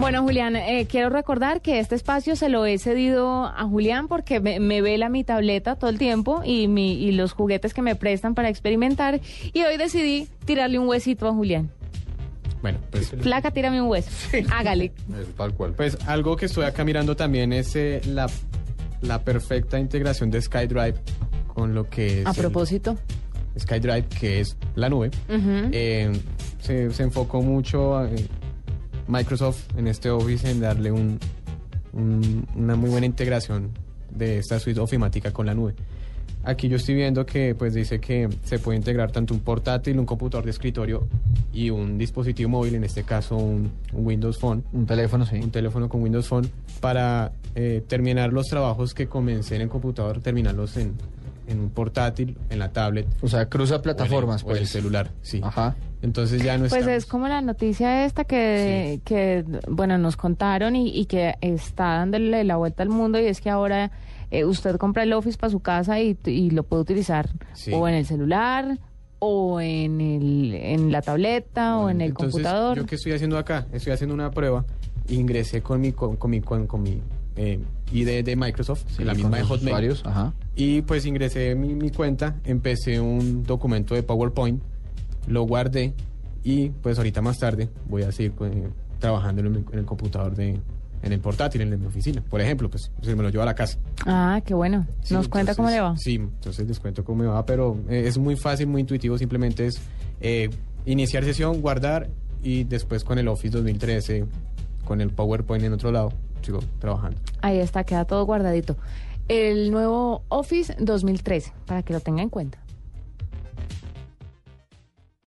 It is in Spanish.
Bueno, Julián, eh, quiero recordar que este espacio se lo he cedido a Julián porque me, me vela mi tableta todo el tiempo y, mi, y los juguetes que me prestan para experimentar. Y hoy decidí tirarle un huesito a Julián. Bueno, pues, Flaca, tírame un hueso. Hágale. tal cual. Pues algo que estoy acá mirando también es eh, la, la perfecta integración de SkyDrive con lo que es A propósito. SkyDrive, que es la nube. Eh, se, se enfocó mucho eh, Microsoft en este Office en darle un, un- una muy buena integración de esta suite ofimática con la nube. Aquí yo estoy viendo que pues dice que se puede integrar tanto un portátil, un computador de escritorio y un dispositivo móvil, en este caso un, un Windows Phone, Un teléfono, sí. un teléfono con Windows Phone, para eh, terminar los trabajos que comencé en el computador, terminarlos en, en un portátil, en la tablet. O sea, cruza plataformas, o en el, o en el pues. celular, sí. Ajá. Entonces ya no Pues estamos- es como la noticia esta que, que bueno, nos contaron y, y que está dándole la vuelta al mundo y es que ahora eh, usted compra el Office para su casa y, y lo puede utilizar Sí. o en el celular o en, el, en la tableta o en el Entonces, computador. ¿Yo qué estoy haciendo acá? Estoy haciendo una prueba. Ingresé con mi, con, con mi, con, con mi eh, ID de Microsoft, Sí, la con misma de Hotmail. usuarios, ajá. Y pues ingresé mi, mi cuenta, empecé un documento de PowerPoint, lo guardé y pues ahorita más tarde voy a seguir eh, trabajando en el, en el computador de en el portátil, en mi oficina. Por ejemplo, pues se me lo llevo a la casa. Ah, qué bueno. Sí, ¿Nos cuenta cómo le va? Sí, entonces les cuento cómo me va, pero eh, es muy fácil, muy intuitivo, simplemente es eh, iniciar sesión, guardar y después con el Office 2013, con el PowerPoint en otro lado, sigo trabajando. Ahí está, queda todo guardadito. El nuevo Office 2013, para que lo tenga en cuenta.